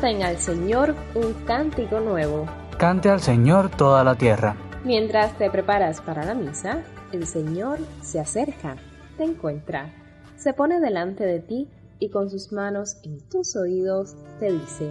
Canten al Señor un cántico nuevo. Cante al Señor toda la tierra. Mientras te preparas para la misa, el Señor se acerca, te encuentra, se pone delante de ti y con sus manos en tus oídos te dice,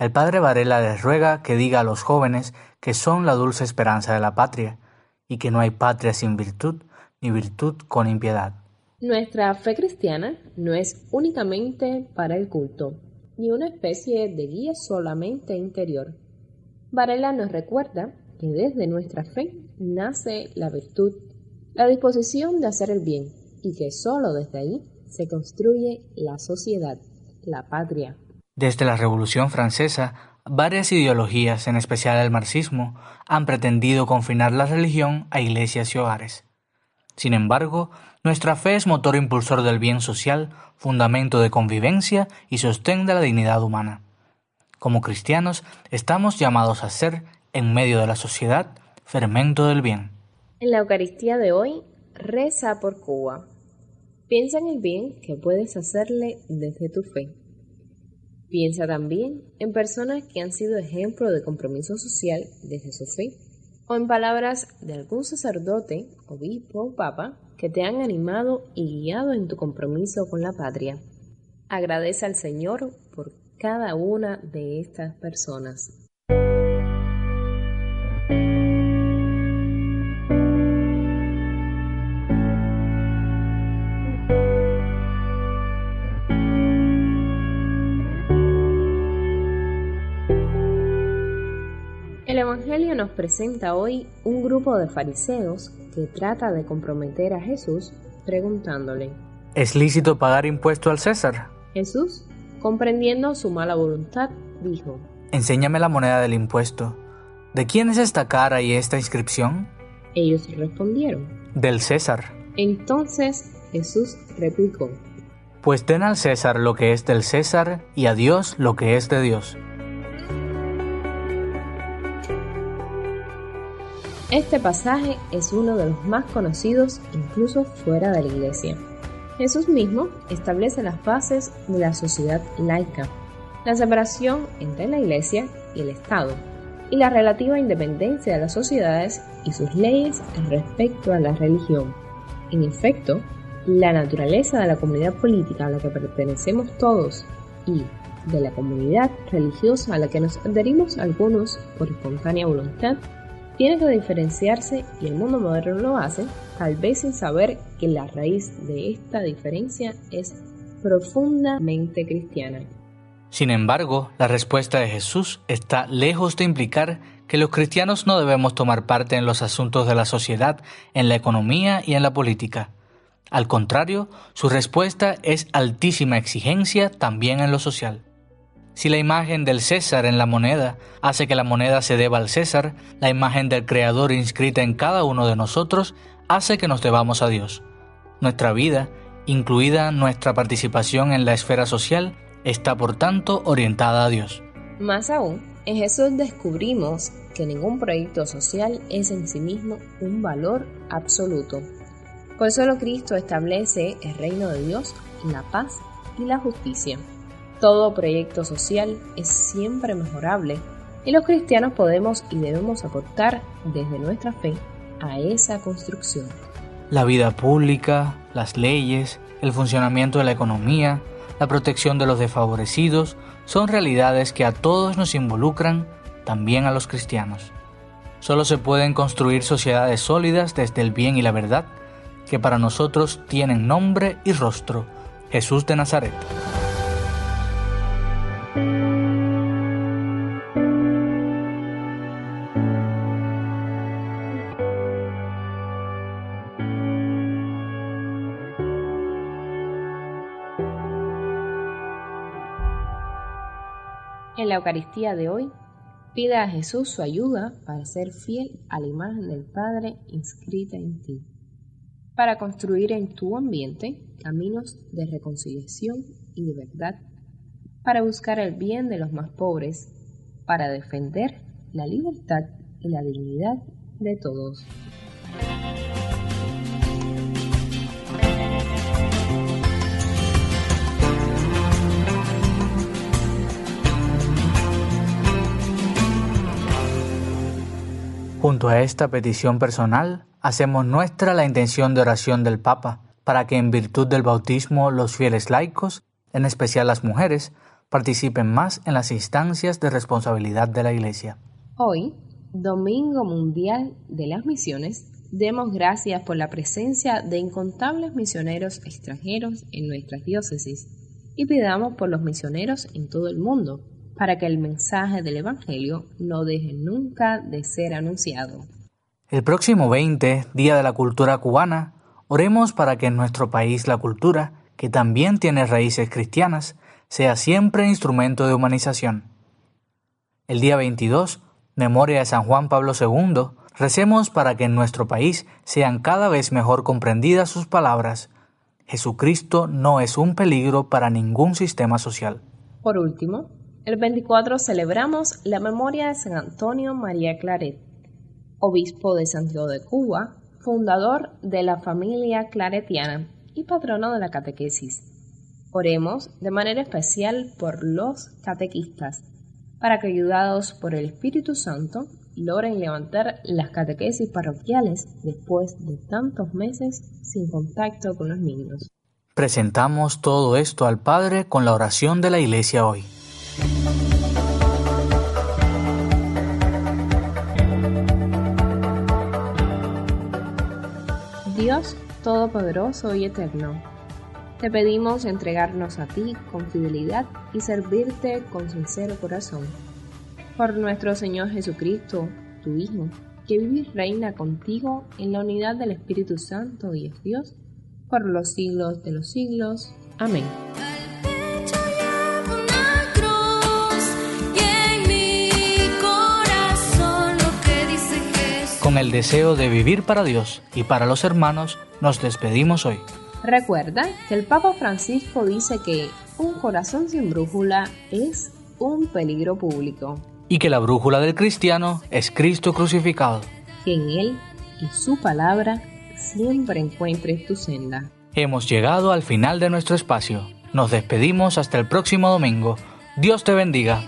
el padre Varela les ruega que diga a los jóvenes que son la dulce esperanza de la patria y que no hay patria sin virtud ni virtud con impiedad. Nuestra fe cristiana no es únicamente para el culto, ni una especie de guía solamente interior. Varela nos recuerda que desde nuestra fe nace la virtud, la disposición de hacer el bien, y que sólo desde ahí se construye la sociedad la patria. Desde la Revolución Francesa, varias ideologías, en especial el marxismo, han pretendido confinar la religión a iglesias y hogares. Sin embargo, nuestra fe es motor impulsor del bien social, fundamento de convivencia y sostén de la dignidad humana. Como cristianos, estamos llamados a ser, en medio de la sociedad, fermento del bien. En la Eucaristía de hoy, reza por Cuba, Piensa en el bien que puedes hacerle desde tu fe. Piensa también en personas que han sido ejemplo de compromiso social desde su fe, o en palabras de algún sacerdote, obispo o papa que te han animado y guiado en tu compromiso con la patria. Agradece al Señor por cada una de estas personas. Evangelio nos presenta hoy un grupo de fariseos que trata de comprometer a Jesús preguntándole, ¿Es lícito pagar impuesto al César? Jesús, comprendiendo su mala voluntad, dijo, Enséñame la moneda del impuesto. ¿De quién es esta cara y esta inscripción? Ellos respondieron, Del César. Entonces Jesús replicó, Pues den al César lo que es del César y a Dios lo que es de Dios. Este pasaje es uno de los más conocidos incluso fuera de la iglesia. Jesús mismo establece las bases de la sociedad laica, la separación entre la iglesia y el Estado, y la relativa independencia de las sociedades y sus leyes respecto a la religión. En efecto, la naturaleza de la comunidad política a la que pertenecemos todos y de la comunidad religiosa a la que nos adherimos algunos por espontánea voluntad tiene que diferenciarse y el mundo moderno lo hace, tal vez sin saber que la raíz de esta diferencia es profundamente cristiana. Sin embargo, la respuesta de Jesús está lejos de implicar que los cristianos no debemos tomar parte en los asuntos de la sociedad, en la economía y en la política. Al contrario, su respuesta es altísima exigencia también en lo social. Si la imagen del César en la moneda hace que la moneda se deba al César, la imagen del Creador inscrita en cada uno de nosotros hace que nos debamos a Dios. Nuestra vida, incluida nuestra participación en la esfera social, está por tanto orientada a Dios. Más aún, en Jesús descubrimos que ningún proyecto social es en sí mismo un valor absoluto, pues solo Cristo establece el reino de Dios, la paz y la justicia. Todo proyecto social es siempre mejorable y los cristianos podemos y debemos aportar desde nuestra fe a esa construcción. La vida pública, las leyes, el funcionamiento de la economía, la protección de los desfavorecidos, son realidades que a todos nos involucran, también a los cristianos. Solo se pueden construir sociedades sólidas desde el bien y la verdad, que para nosotros tienen nombre y rostro, Jesús de Nazaret. La Eucaristía de hoy, pide a Jesús su ayuda para ser fiel a la imagen del Padre inscrita en ti, para construir en tu ambiente caminos de reconciliación y de verdad, para buscar el bien de los más pobres, para defender la libertad y la dignidad de todos. Junto a esta petición personal, hacemos nuestra la intención de oración del Papa, para que en virtud del bautismo los fieles laicos, en especial las mujeres, participen más en las instancias de responsabilidad de la Iglesia. Hoy, Domingo Mundial de las Misiones, demos gracias por la presencia de incontables misioneros extranjeros en nuestras diócesis y pidamos por los misioneros en todo el mundo para que el mensaje del Evangelio no deje nunca de ser anunciado. El próximo 20, Día de la Cultura Cubana, oremos para que en nuestro país la cultura, que también tiene raíces cristianas, sea siempre instrumento de humanización. El día 22, Memoria de San Juan Pablo II, recemos para que en nuestro país sean cada vez mejor comprendidas sus palabras. Jesucristo no es un peligro para ningún sistema social. Por último, el 24 celebramos la memoria de San Antonio María Claret, obispo de Santiago de Cuba, fundador de la familia claretiana y patrono de la catequesis. Oremos de manera especial por los catequistas, para que ayudados por el Espíritu Santo logren levantar las catequesis parroquiales después de tantos meses sin contacto con los niños. Presentamos todo esto al Padre con la oración de la Iglesia hoy. Dios Todopoderoso y Eterno, te pedimos entregarnos a ti con fidelidad y servirte con sincero corazón. Por nuestro Señor Jesucristo, tu Hijo, que vive y reina contigo en la unidad del Espíritu Santo y es Dios, por los siglos de los siglos. Amén. Con el deseo de vivir para Dios y para los hermanos, nos despedimos hoy. Recuerda que el Papa Francisco dice que un corazón sin brújula es un peligro público. Y que la brújula del cristiano es Cristo crucificado. Que en Él y su palabra siempre encuentres tu senda. Hemos llegado al final de nuestro espacio. Nos despedimos hasta el próximo domingo. Dios te bendiga.